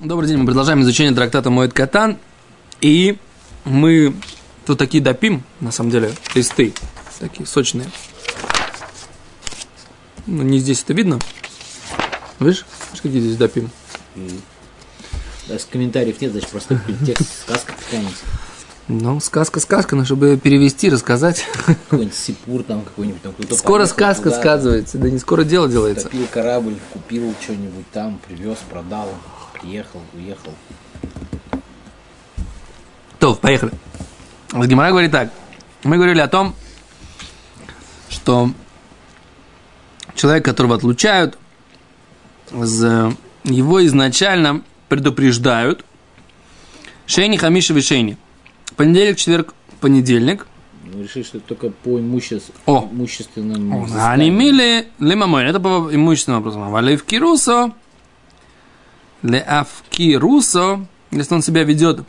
Добрый день, мы продолжаем изучение трактата Моет Катан. И мы тут такие допим, на самом деле, листы, такие сочные. Ну, не здесь это видно. Видишь? Видишь, какие здесь допим? Да, с комментариев нет, значит, просто текст, сказка какая-нибудь. Ну, сказка, сказка, но чтобы перевести, рассказать. Какой-нибудь сипур там какой-нибудь. Там кто-то Скоро сказка куда-то, сказывается, да не скоро дело делается. Топил корабль, купил что-нибудь там, привез, продал, приехал, уехал. То, поехали. Гимара говорит так. Мы говорили о том, что человек, которого отлучают, его изначально предупреждают. Шейни, хамиши, вишейни. Понедельник, четверг, понедельник. Ну, решили, что это только по имуществу, О. имущественному Они мили лимамой. Это по имущественному вопросу. Валев кирусо. Леавкирусо. Если он себя ведет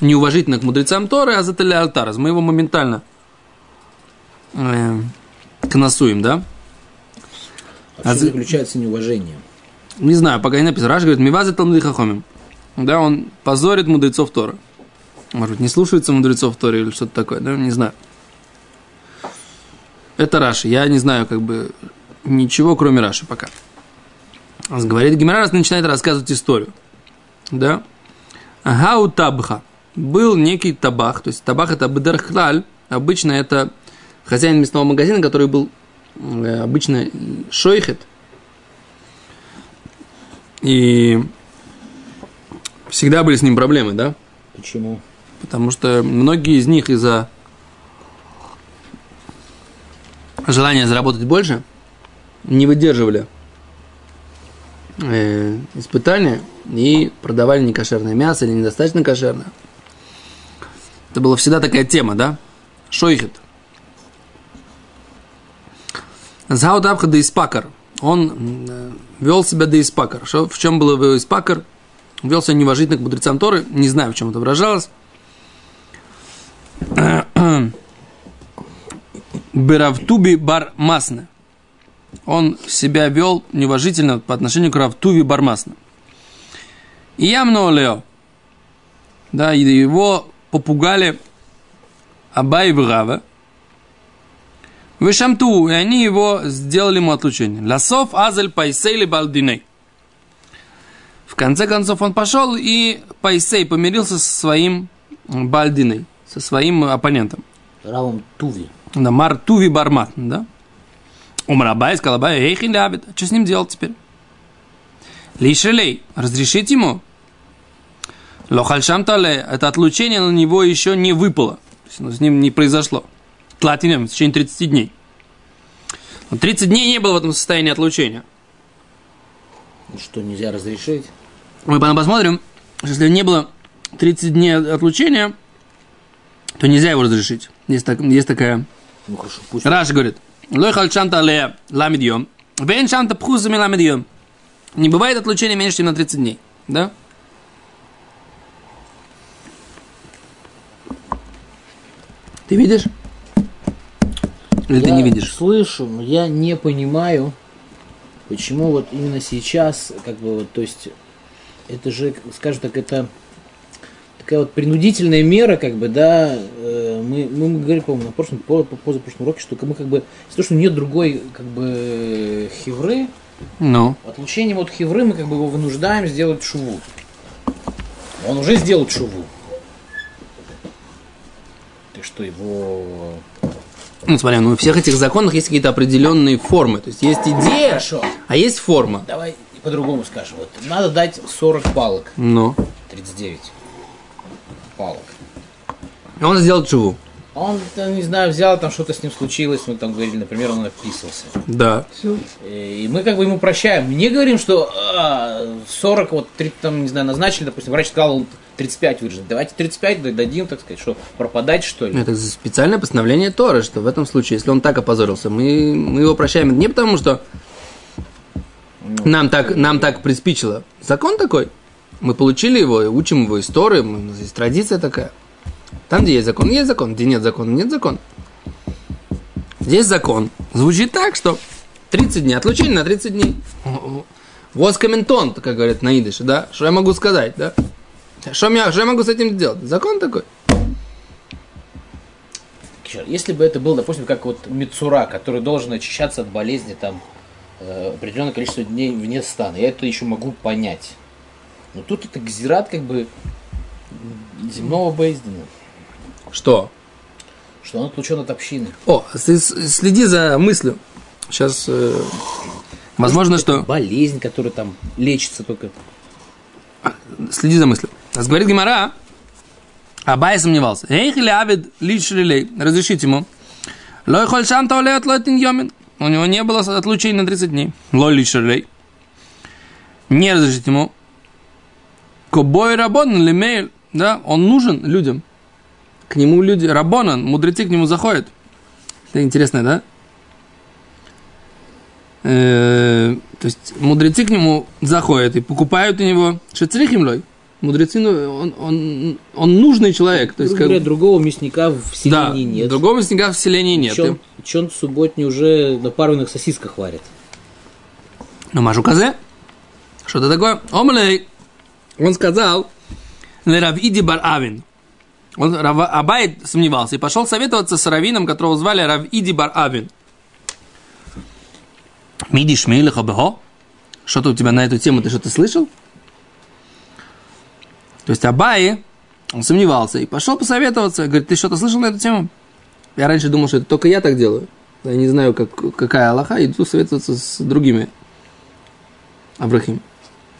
неуважительно к мудрецам Торы, а затали алтараз. Мы его моментально э, коносуем, да? А А за- заключается неуважение? Не знаю, пока не написано. Раш говорит, мивазы талмуды хахомим. Да, он позорит мудрецов Торы. Может быть, не слушается мудрецов Торы или что-то такое, да, не знаю. Это Раши. Я не знаю, как бы, ничего, кроме Раши пока. Говорит Гимара, начинает рассказывать историю. Да? Гау табха. Был некий табах, то есть табах это бедерхлаль, обычно это хозяин мясного магазина, который был э, обычно шойхет, и всегда были с ним проблемы, да? Почему? Потому что многие из них из-за желания заработать больше не выдерживали э, испытания и продавали некошерное мясо или недостаточно кошерное. Это была всегда такая тема, да? Шойхет. Заут Абха да Испакар. Он э, вел себя да Испакар. Что, в чем был его Испакар? Вел себя неуважительно к мудрецам Торы. Не знаю, в чем это выражалось. Беравтуби бар Масна. Он себя вел неуважительно по отношению к Равтуби бар Масна. И ямно Лео. Да, его попугали Абай и Рава. Вышамту, и они его сделали ему отлучение. Ласов азель пайсейли балдиней. В конце концов он пошел и Пайсей помирился со своим Бальдиной, со своим оппонентом. Равом Туви. Да, Мартуви Бармат, да? Умрабай, сказал Абай, эй, хилябит, что с ним делать теперь? Лишелей, разрешить ему? Лохальшам тале, это отлучение на него еще не выпало. То есть оно с ним не произошло. Тлатинем в течение 30 дней. Но 30 дней не было в этом состоянии отлучения. Ну Что, нельзя разрешить? Мы потом посмотрим, если не было 30 дней отлучения, то нельзя его разрешить. Есть, так, есть такая... Ну хорошо, пусть. Раш говорит, лой хальчанта ле ламидьем, вен шанта пхузами ламидьем. Не бывает отлучения меньше, чем на 30 дней. Да? Ты видишь? Или ты Я не видишь? Слышу, но я не понимаю, почему вот именно сейчас, как бы вот, то есть, это же, скажем так, это такая вот принудительная мера, как бы, да, э, мы, мы говорили, по-моему, на прошлом, по, по позапрошлом уроке, что мы как бы, из-за того, что нет другой, как бы, хевры, Ну. отлучением от хевры мы как бы его вынуждаем сделать шуву. Он уже сделал шуву. Ты что, его... Ну, смотри, ну, у всех этих законах есть какие-то определенные формы. То есть есть идея, Хорошо. а есть форма. Давай по-другому скажем. Вот надо дать 40 палок. Ну. 39 палок. Он сделал чуву. Он, не знаю, взял, там что-то с ним случилось, мы там говорили, например, он описывался. Да. И мы как бы ему прощаем. Мы не говорим, что а, 40, вот, 30, там, не знаю, назначили, допустим, врач сказал, он 35 выжить. Давайте 35 дадим, так сказать, что, пропадать, что ли? Это специальное постановление Торы, что в этом случае, если он так опозорился, мы, мы его прощаем не потому, что нам так, нам так приспичило. Закон такой. Мы получили его, учим его историю, у нас есть традиция такая. Там, где есть закон, есть закон, где нет закона, нет закона. Здесь закон звучит так, что 30 дней, отлучение на 30 дней. Вот комментон, как говорят на идыше, да? Что я могу сказать, да? Что, я, что я могу с этим сделать? Закон такой. Если бы это был, допустим, как вот Мицура, который должен очищаться от болезни там э, определенное количество дней вне стана, я это еще могу понять. Но тут это гзират как бы земного Бейздена. Что? Что он отлучен от общины. О, следи за мыслью. Сейчас, э, возможно, что... Болезнь, которая там лечится только. Следи за мыслью. Говорит Гимара, Абай сомневался. Эх, или Авид лишь релей. Разрешите ему. Лой холь шам таулеет лотин йомин. У него не было отлучения на 30 дней. Лой лишь релей. Не разрешите ему. Кобой рабон лимейль. Да, он нужен людям. К нему люди, рабонан, мудрецы к нему заходят. Это интересно, да? Э, то есть мудрецы к нему заходят и покупают у него шецрихимлой. Мудрецы, ну, он, он, он нужный человек. То есть, как... говоря, другого мясника в селении да, нет. другого мясника в селении нет. Чон, чон субботний уже на парных сосисках варит. Ну, Машу Казе, что это такое? Омлей. Он сказал, Леравиди бар Авин. Он, Рав, Абай сомневался и пошел советоваться с раввином, которого звали Равиди бар Авин. Миди шмейлиха бехо? Что-то у тебя на эту тему, ты что-то слышал? То есть Абай, он сомневался и пошел посоветоваться. Говорит, ты что-то слышал на эту тему? Я раньше думал, что это только я так делаю. Я не знаю, как, какая Аллаха, иду советоваться с другими. Аврахим.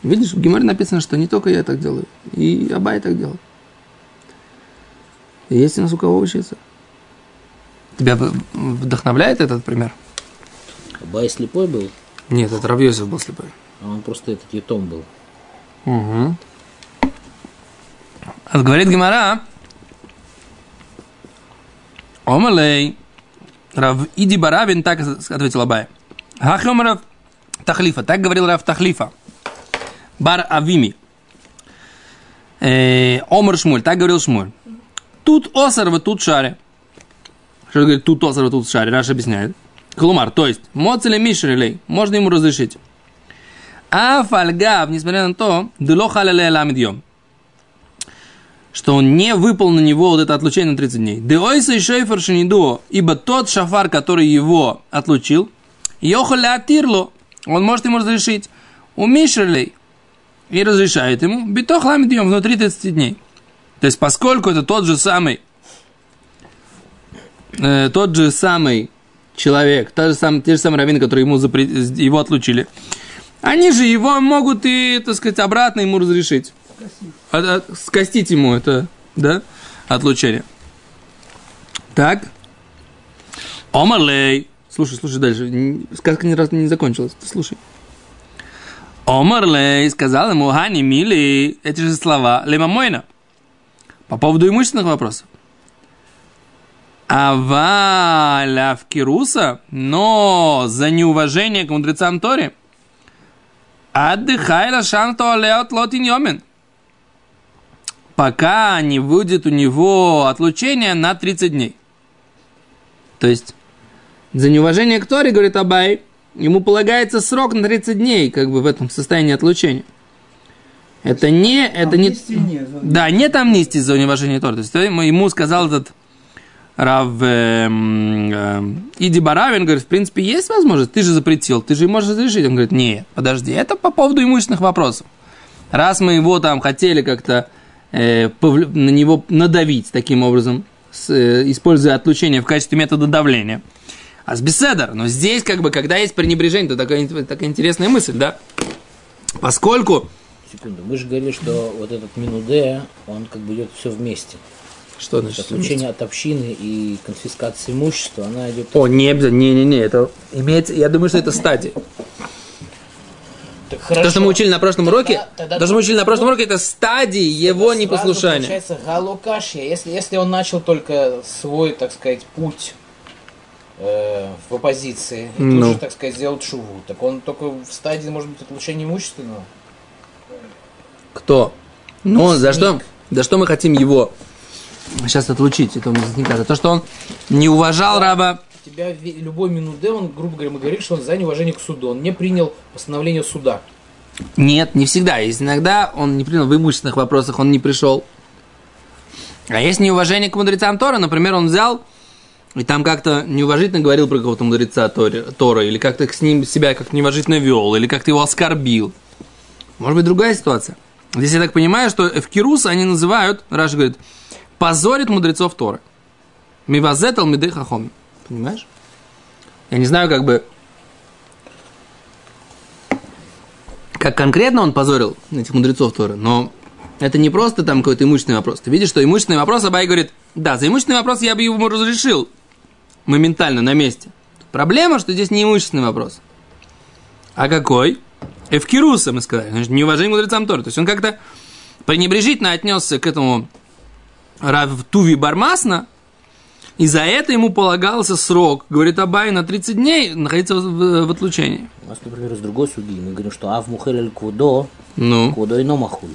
Видишь, в Геморе написано, что не только я так делаю, и Абай так делал. И есть у нас у кого учиться. Тебя вдохновляет этот пример? Абай слепой был? Нет, это Равьосиф был слепой. А он просто этот етом был. Угу. Говорит Гимара, Омалей, Рав Иди Баравин так ответил Абай. Хахемаров Тахлифа, так говорил Рав Тахлифа. Бар Авими. Э, Омар Шмуль, так говорил Шмуль. Тут осар, тут шаре. Что говорит, тут осар, тут шаре, Раш объясняет. Клумар, то есть, моцеле мишрелей, можно ему разрешить. А фальгав, несмотря на то, дыло халале ламидьем что он не выпал на него вот это отлучение на 30 дней. Деойса и шейфер шинидуо, ибо тот шафар, который его отлучил, йохаля атирло, он может ему разрешить. У Мишерлей и разрешает ему битох ламидьем внутри 30 дней. То есть, поскольку это тот же самый, э, тот же самый человек, та же сам, те же самые раввины, которые ему запре... его отлучили, они же его могут и, так сказать, обратно ему разрешить от, от, скостить ему это, да, отлучение. Так. Омарлей. Слушай, слушай дальше. Сказка ни разу не закончилась. Слушай. Омарлей сказал ему, Хани мили, эти же слова, лемамойна. По поводу имущественных вопросов. Аваля в Кируса, но за неуважение к мудрецам Тори. Отдыхай лашан туалеот лотин йомен пока не будет у него отлучение на 30 дней. То есть, за неуважение к Торе, говорит Абай, ему полагается срок на 30 дней, как бы в этом состоянии отлучения. Это не, это не, нет, да, нет амнистии за неуважение Торы. То есть ему сказал этот Рав э, э, Иди Баравин, говорит, в принципе, есть возможность, ты же запретил, ты же можешь разрешить. Он говорит, нет, подожди, это по поводу имущественных вопросов. Раз мы его там хотели как-то э, на него надавить таким образом, с, э, используя отлучение в качестве метода давления. А с беседер, но здесь как бы, когда есть пренебрежение, то такая, такая интересная мысль, да? Поскольку... Секунду, мы же говорили, что вот этот минуде, он как бы идет все вместе. Что значит? Отлучение от общины и конфискация имущества, она идет... О, не обязательно, не-не-не, это имеется, я думаю, что это стадия. Так хорошо. То, что мы учили на прошлом тогда, уроке, тогда, то, что мы учили на прошлом уроке, это стадии его непослушания. Получается галукашья. Если, если он начал только свой, так сказать, путь э, в оппозиции, и ну. тут же, так сказать, сделал шуву, так он только в стадии, может быть, отлучения имущественного? Кто? Ну, за что, за что мы хотим его сейчас отлучить, этого мясника? За то, что он не уважал раба тебя любой минуде, он, грубо говоря, мы говорим, что он за неуважение к суду. Он не принял постановление суда. Нет, не всегда. Есть иногда он не принял в имущественных вопросах, он не пришел. А есть неуважение к мудрецам Тора, например, он взял и там как-то неуважительно говорил про какого-то мудреца Тора, или как-то с ним себя как-то неуважительно вел, или как-то его оскорбил. Может быть, другая ситуация. Здесь я так понимаю, что Эвкирус они называют, Раша говорит, позорит мудрецов Торы. Мивазетал миды хахом. Понимаешь? Я не знаю, как бы, как конкретно он позорил этих мудрецов Торы, но это не просто там какой-то имущественный вопрос. Ты видишь, что имущественный вопрос, Абай говорит, да, за имущественный вопрос я бы ему разрешил моментально на месте. Проблема, что здесь не имущественный вопрос. А какой? Эвкируса, мы сказали. Значит, неуважение к мудрецам Торы. То есть он как-то пренебрежительно отнесся к этому Равтуви Бармасна, и за это ему полагался срок, говорит Абай, на 30 дней находиться в, в, отлучении. У нас, например, с другой судьи мы говорим, что Ав Мухель Кудо, Ну, Кудо и Номахуль.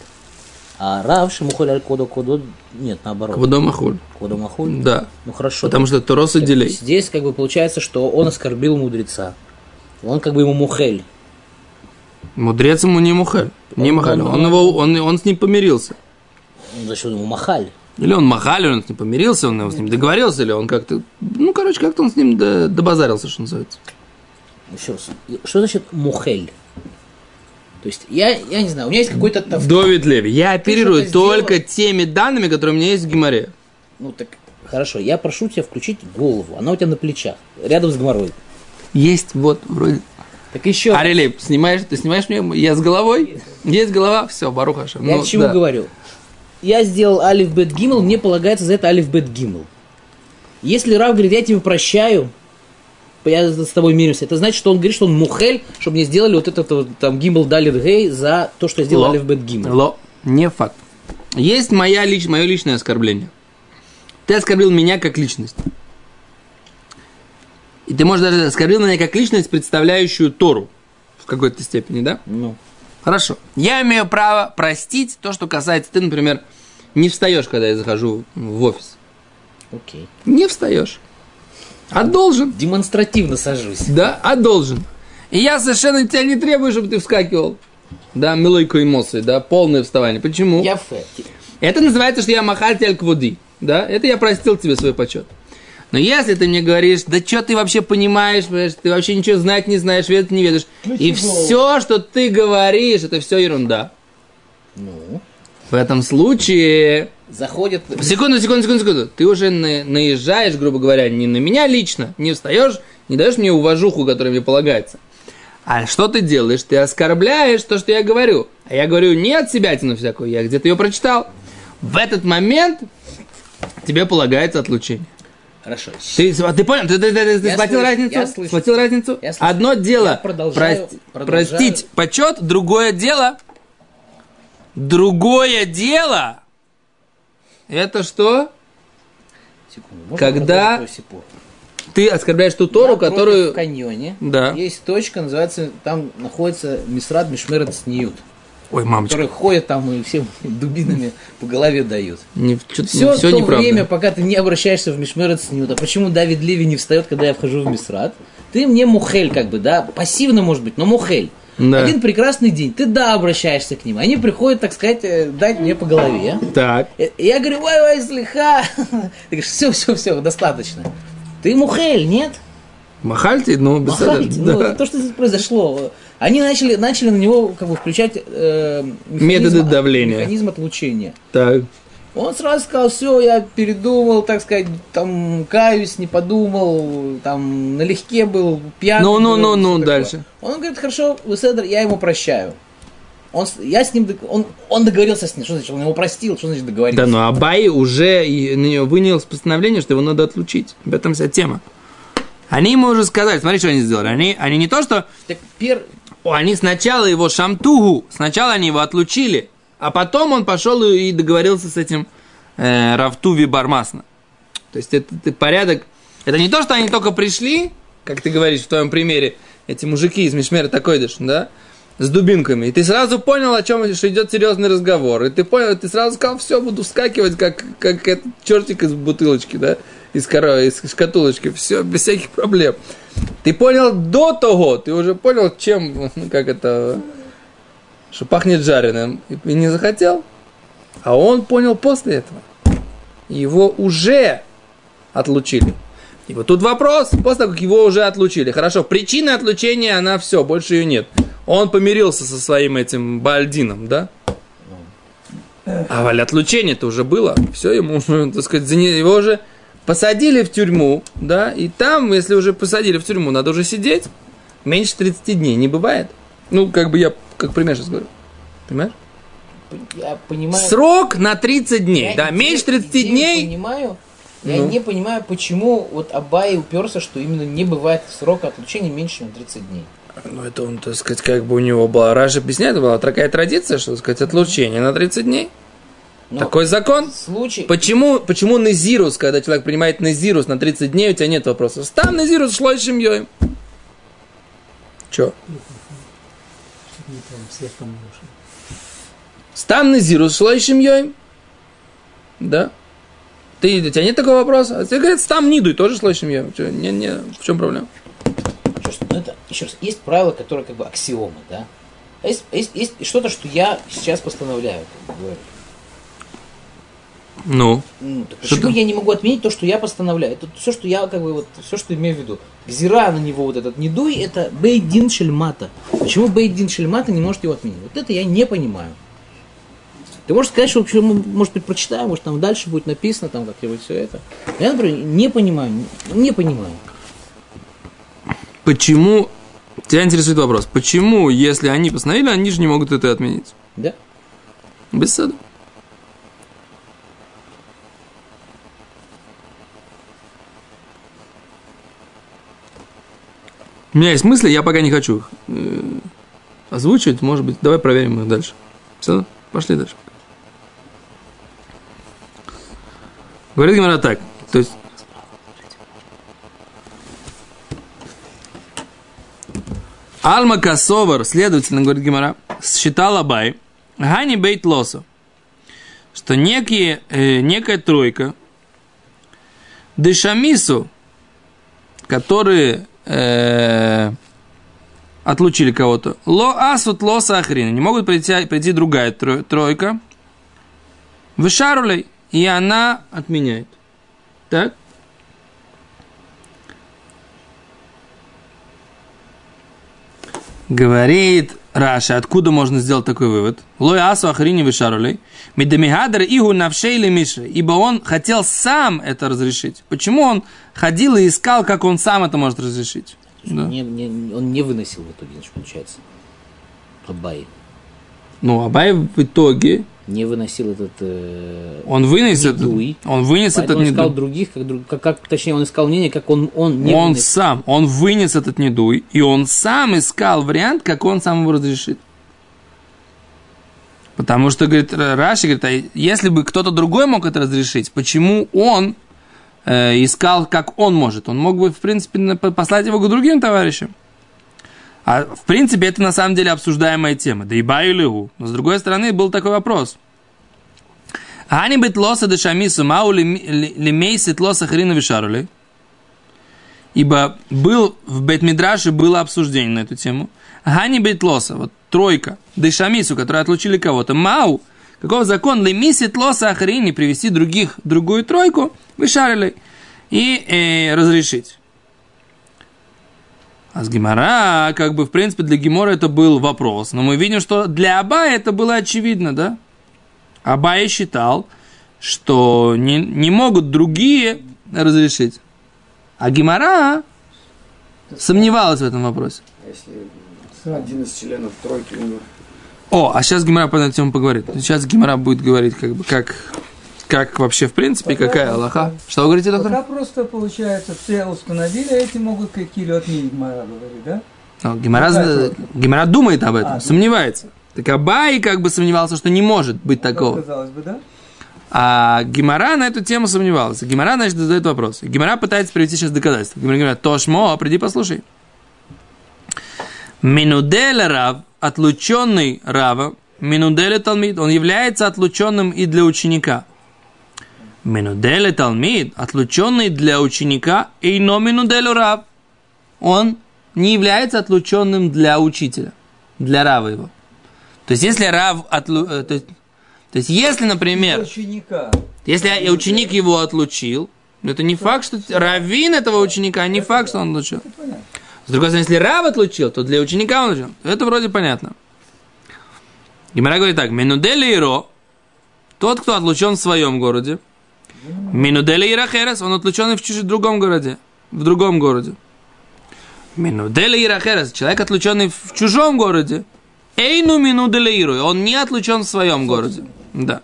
А Рав Шимухель Эль Кудо, Кудо, нет, наоборот. Квадом Ахуль. Кудо Махуль? Да. Ну хорошо. Потому что Торос и делей. Здесь как бы получается, что он оскорбил мудреца. Он как бы ему Мухель. Мудрец ему не Мухаль. Не Махаль. он- Он, его, он, он с ним помирился. Ну, Зачем ему Махаль? Или он Махаль, или он с ним помирился, он с ним договорился, или он как-то... Ну, короче, как-то он с ним до- добазарился, что называется. Еще раз. Что значит Мухель? То есть, я, я не знаю, у меня есть какой-то... Довид Леви. Я оперирую только теми данными, которые у меня есть в Гимаре. Ну так, хорошо, я прошу тебя включить голову. Она у тебя на плечах, рядом с гоморрой. Есть, вот, вроде... Так еще, Арелей, снимаешь, ты снимаешь мне? Я с головой? Есть голова? Все, Баруха я к чему говорю? Я сделал алиф бет гимл, мне полагается за это алиф бет гимл. Если Рав говорит, я тебе прощаю, я с тобой мирюсь, это значит, что он говорит, что он мухель, чтобы мне сделали вот этот вот, там гимл далит гей за то, что я сделал Ло. алиф бет гимл. Ло. Не факт. Есть моя лич, мое личное оскорбление. Ты оскорбил меня как личность. И ты, может, даже оскорбил меня как личность, представляющую Тору. В какой-то степени, да? Ну, Хорошо. Я имею право простить то, что касается... Ты, например, не встаешь, когда я захожу в офис. окей. Не встаешь. А должен. Демонстративно сажусь. Да, а должен. И я совершенно тебя не требую, чтобы ты вскакивал. Да, милойко эмоции, да, полное вставание. Почему? Я фэ. Это называется, что я махаль тель квуди. Да, это я простил тебе свой почет. Но если ты мне говоришь, да что ты вообще понимаешь, понимаешь, ты вообще ничего знать не знаешь, ведать не ведаешь, и все, что ты говоришь, это все ерунда. Ну, В этом случае... заходит... Секунду, секунду, секунду, секунду. Ты уже на- наезжаешь, грубо говоря, не на меня лично, не встаешь, не даешь мне уважуху, которая мне полагается. А что ты делаешь? Ты оскорбляешь то, что я говорю. А я говорю не от себя тяну всякую, я где-то ее прочитал. В этот момент тебе полагается отлучение. Хорошо. Ты, а ты понял? Ты, ты- ты- ты схватил слышу, разницу? я слышу. Схватил разницу? Я слышу. Одно дело Я продолжаю- прости- продолжаю. простить почет, другое дело. Другое дело. Это что? Секунду. Когда-? Ты оскорбляешь ту Тору, Напротив которую... в каньоне Да. есть точка, называется, там находится Мисрат Мишмерет Сниют, Ой, мамочка. которые ходят там и всем дубинами по голове дают. Не, Все, все то неправда. время, пока ты не обращаешься в Мишмерет Сниют, а почему Давид Леви не встает, когда я вхожу в Мисрат? Ты мне мухель, как бы, да, пассивно, может быть, но мухель. Да. Один прекрасный день, ты да, обращаешься к ним, они приходят, так сказать, э, дать мне по голове. Так. Э, Я говорю, ой, ой, слегка. Ты говоришь, все, все, все, достаточно. Ты мухель, нет? Махальте, ну, без этого, Ну, да. это то, что здесь произошло. Они начали, начали на него как бы включать э, механизм- Методы давления. Механизм отлучения. Так. Он сразу сказал, все, я передумал, так сказать, там, каюсь, не подумал, там, налегке был, пьяный. Ну, ну, ну, ну, дальше. Он говорит, хорошо, Веседр, я ему прощаю. Он, я с ним, он, он договорился с ним, что значит, он его простил, что значит договорился? Да, но Абай уже на нее вынес постановление, что его надо отлучить. Об этом вся тема. Они ему уже сказали, смотри, что они сделали. Они, они не то, что... Так, пер... О, Они сначала его шамтугу, сначала они его отлучили, а потом он пошел и договорился с этим э, Равтуви Бармасна. То есть это, это порядок... Это не то, что они только пришли, как ты говоришь в твоем примере, эти мужики из Мишмера Такойдыш, да, с дубинками, и ты сразу понял, о чем что идет серьезный разговор, и ты понял, ты сразу сказал, все, буду вскакивать, как, как этот чертик из бутылочки, да, из, коро... из шкатулочки, все, без всяких проблем. Ты понял до того, ты уже понял, чем, ну, как это, что пахнет жареным, и не захотел. А он понял после этого. Его уже отлучили. И вот тут вопрос, после того, как его уже отлучили. Хорошо, причина отлучения, она все, больше ее нет. Он помирился со своим этим Бальдином, да? А валь отлучение-то уже было. Все, ему, так сказать, его уже посадили в тюрьму, да, и там, если уже посадили в тюрьму, надо уже сидеть. Меньше 30 дней не бывает. Ну, как бы я, как пример сейчас говорю. Понимаешь? Я понимаю. Срок на 30 дней, Я да, идею- меньше 30 идею дней. понимаю. Я Ну. не понимаю, почему вот Абай уперся, что именно не бывает срока отлучения меньше, чем 30 дней. Ну, это он, так сказать, как бы у него была, Раша объясняет, была такая традиция, что, так сказать, отлучение на 30 дней. Но Такой закон. Случай. Почему, почему Назирус, когда человек принимает Назирус на 30 дней, у тебя нет вопроса? Там Назирус шло и семьей. Че? Стам Назирус шло и семьей. Да? Ты, у тебя нет такого вопроса? А тебе говорят, стам Ниду, и тоже шло и семьей. Чё, Не, не, в чем проблема? Еще раз, ну, это, еще раз, есть правила, которые как бы аксиомы, да? А есть, есть, есть что-то, что я сейчас постановляю, как бы говорю. Ну, Ну, так Что почему ты- я не могу отменить то, что я постановляю? Это все, что я как бы вот все, что имею в виду. Гзира на него вот этот не дуй, это бейдин шельмата. Почему бейдин шельмата не может его отменить? Вот это я не понимаю. Ты можешь сказать, что вообще, мы, может быть, прочитаем, может, там дальше будет написано, там как-нибудь все это. Я, например, не понимаю, не, не понимаю. почему... Тебя интересует вопрос. Почему, если они постановили, они же не могут это отменить? Да? Без сада. У меня есть мысли, я пока не хочу их э, озвучивать. Может быть, давай проверим их дальше. Все, пошли дальше. Говорит Гимара так. То есть... Алма Касовар, следовательно, говорит Гимара, считал Абай, Гани Бейт Лосо, что некие, э, некая тройка, Дешамису, которые э, отлучили кого-то, Ло Асут Лоса Ахрина, не могут прийти, прийти другая тро- тройка, Вышарулей, и она отменяет. Так? Говорит Раша, откуда можно сделать такой вывод? Лой асу ахрини вишарулей. Медамихадр игу навшейли миша. Ибо он хотел сам это разрешить. Почему он ходил и искал, как он сам это может разрешить? Да. Не- не- он не выносил в итоге, значит, получается. Абай. Ну, Абай в итоге, Не выносил этот... э, он вынес этот, Недуй. он вынес этот он искал недуй. других, как, как, как- точнее, он искал мнение, как он, он не Он выносил. сам, он вынес этот недуй, и он сам искал вариант, как он сам его разрешит. Потому что, говорит, Раши, говорит, а если бы кто-то другой мог это разрешить, почему он искал, как он может? Он мог бы, в принципе, послать его к другим товарищам. А, в принципе, это на самом деле обсуждаемая тема. Да и баю лигу. Но, с другой стороны, был такой вопрос. Ани бит лоса де шамису мау лимейсит лоса хрина вишарули. Ибо был в Бетмидраше было обсуждение на эту тему. Гани Бейтлоса, вот тройка, Дешамису, которые отлучили кого-то. Мау, каков закон? Лемисит лоса ахрини, привести других, другую тройку, вышарили и э, разрешить. А с Гимара, как бы, в принципе, для Гимора это был вопрос. Но мы видим, что для Абая это было очевидно, да? Абай считал, что не, не могут другие разрешить. А Гимара сомневалась в этом вопросе. Если один из членов тройки умер. О, а сейчас Гимара по этой теме поговорит. Сейчас Гимара будет говорить, как бы, как, как вообще, в принципе, какая Аллаха. Что вы говорите, доктор? Пока просто получается, все установили, а эти могут какие-то отменить, Мара говорит, да? Ну, Гимара, Гимара думает об этом, А, сомневается. Так Абай как бы сомневался, что не может быть такого. Казалось бы, да? А Гимара на эту тему сомневалась. Гимара, значит, задает вопрос. Гимара пытается привести сейчас доказательства. Гимара говорит, Тошмо, приди послушай. Минуделя Рав, отлученный Рава, Минуделя Талмид, он является отлученным и для ученика. Минуделя Талмид, отлученный для ученика, и но Минуделю Рав. Он не является отлученным для учителя, для Рава его. То есть, если Рав отлу... э, то, есть, то есть, если, например, Ученика. если ученик его отлучил, это не факт, что раввин этого ученика, не факт, что он отлучил. С другой стороны, если Рав отлучил, то для ученика он отлучил. Это вроде понятно. Гимара говорит так. Минудели Иро, тот, кто отлучен в своем городе. Минудели Ирахерес, он отлучен в чужом другом городе. В другом городе. Минудели Ирахерес, человек, отлученный в чужом городе. Эйну минудели Иру, он не отлучен в своем городе. Да.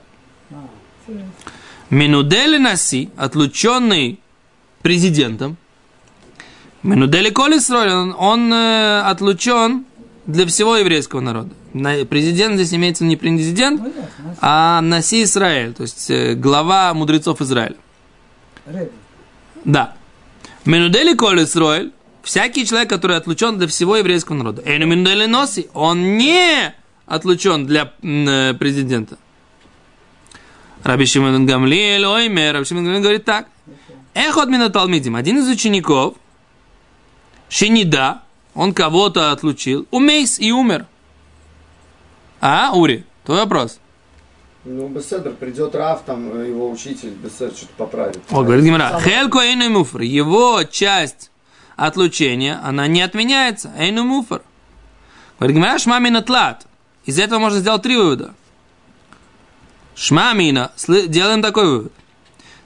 Минудели Наси, отлученный президентом. Минудели Колесроль, он, он э, отлучен для всего еврейского народа. На- Президент здесь имеется не президент, Ну, ясно. а Наси Израиль, то есть э, глава мудрецов Израиля. Да. Минудели Колесроль, всякий человек, который отлучен для всего еврейского народа. Эйну Минудели Носи, он не отлучен для э, президента. Раби Шимон Гамлиэль, ойме, Раби Шимон Гамлиэль говорит так. Эхот мина Талмидим, один из учеников, Шинида, он кого-то отлучил, умейс и умер. А, Ури, твой вопрос. Ну, Беседр, придет Раф, там э, его учитель, Беседр что-то поправит. О, говорит Гимара, Хелко эйну муфр, его часть отлучения, она не отменяется, эйну муфр. Говорит Гимара, шмамина тлат. Из этого можно сделать три вывода. Шмамина, делаем такой вывод.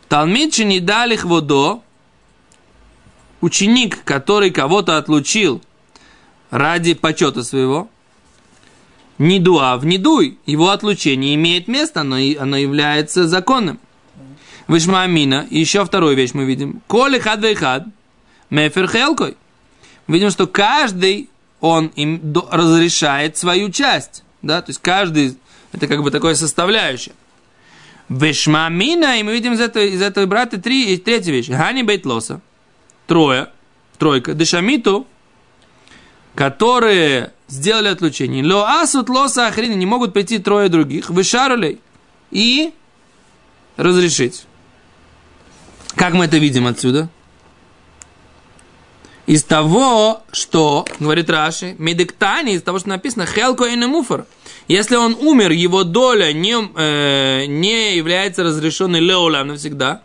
Талмид не дали водо, ученик, который кого-то отлучил ради почета своего, не дуа в недуй, его отлучение имеет место, оно, и- оно является законным. Вишмамина, еще вторую вещь мы видим. Коли хад вейхад, мефер хелкой. Видим, что каждый, он им разрешает свою часть. Да? То есть каждый, это как бы такое составляющее. Вишмамина, и мы видим из этого, из этого брата три, и третья вещь. Гани бейтлоса. Трое. Тройка. Дешамиту, которые сделали отлучение. Ло асут лоса ахрина, не могут прийти трое других. Вышарулей. И разрешить. Как мы это видим отсюда? Из того, что, говорит Раши, медиктани, из того, что написано, хелко и муфар. Если он умер, его доля не, э, не является разрешенной леолам навсегда,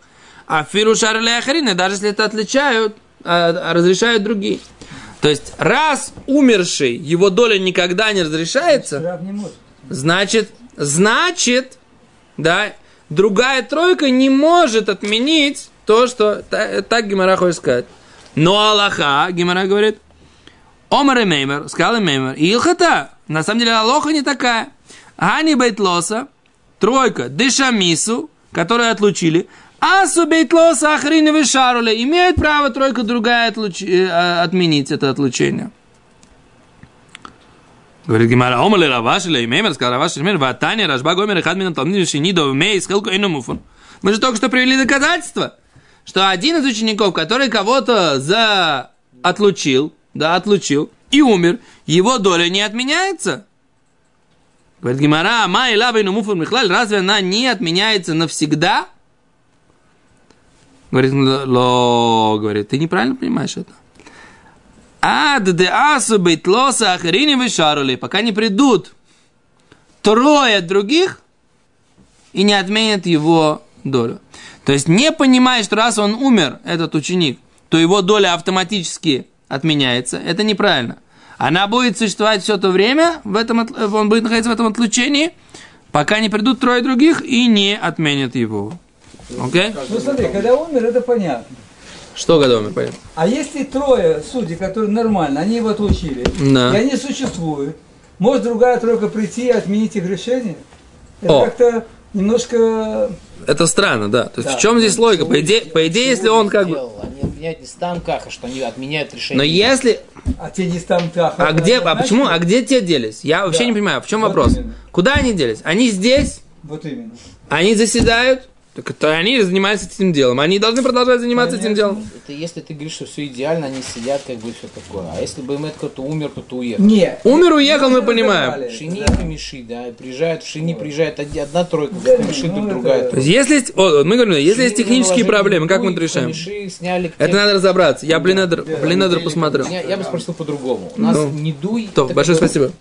а фиру шарле ахарина, даже если это отличают, а, разрешают другие. То есть, раз умерший, его доля никогда не разрешается. Значит, значит, да, другая тройка не может отменить то, что та- так Гимара хочет сказать. Но Аллаха, Гимара говорит, Омар и Меймер, сказал и Меймер, Илхата, на самом деле Аллаха не такая. Ани Бейтлоса, тройка, Дешамису, которые отлучили, Асу Бейтлоса, Ахрин и Шаруле, имеют право тройка другая отлуч- э, отменить это отлучение. Говорит Гимара, омале раваши лей меймер, сказал раваши лей меймер, ватания рашба гомер и хадмина талмидим шинидо мей из хелку ину муфун. Мы же только что привели доказательство, что один из учеников, который кого-то за отлучил, да, отлучил, и умер, его доля не отменяется. Говорит Гимара, ма и лаба ину муфун михлаль, разве она не отменяется навсегда? Говорит, ло, говорит, ты неправильно понимаешь это. Ад де асу бейтлоса ахарини вышарули, пока не придут трое других и не отменят его долю. То есть не понимая, что раз он умер, этот ученик, то его доля автоматически отменяется. Это неправильно. Она будет существовать все то время, в этом, он будет находиться в этом отлучении, пока не придут трое других и не отменят его. Окей? Ну смотри, когда умер, это понятно. Что годами, понятно? А если трое судей, которые нормально, они его отлучили, Да. и они существуют, может другая тройка прийти и отменить их решение? Это О. как-то немножко... Это странно, да. То есть Да. в чем здесь логика? По идее, по идее если он как бы... Они отменяют не стам каха, что они отменяют решение. Но если... А те не так. А где, а почему, а где те делись? Я вообще Да. не понимаю, в чем Вот вопрос? именно. Куда они делись? Они здесь, Вот именно. они заседают, так это они занимаются этим делом. Они должны продолжать заниматься этим Конечно. делом. Это если ты говоришь, что все идеально, они сидят, как бы все такое. А если бы Мэтт кто-то умер, кто-то уехал. Не. Умер, уехал, мы понимаем. Шини да. и Камиши, да, и приезжают в Шини, приезжает одна тройка, в Да, Камиши ну, друг это- другая. То есть, если есть, о, вот мы говорим, если есть технические проблемы, как мы это решаем? Камиши сняли Это надо разобраться. Я Блинедер, Блинедер посмотрю. Я, я бы спросил по-другому. У нас Ну. не дуй. То, это большое спасибо.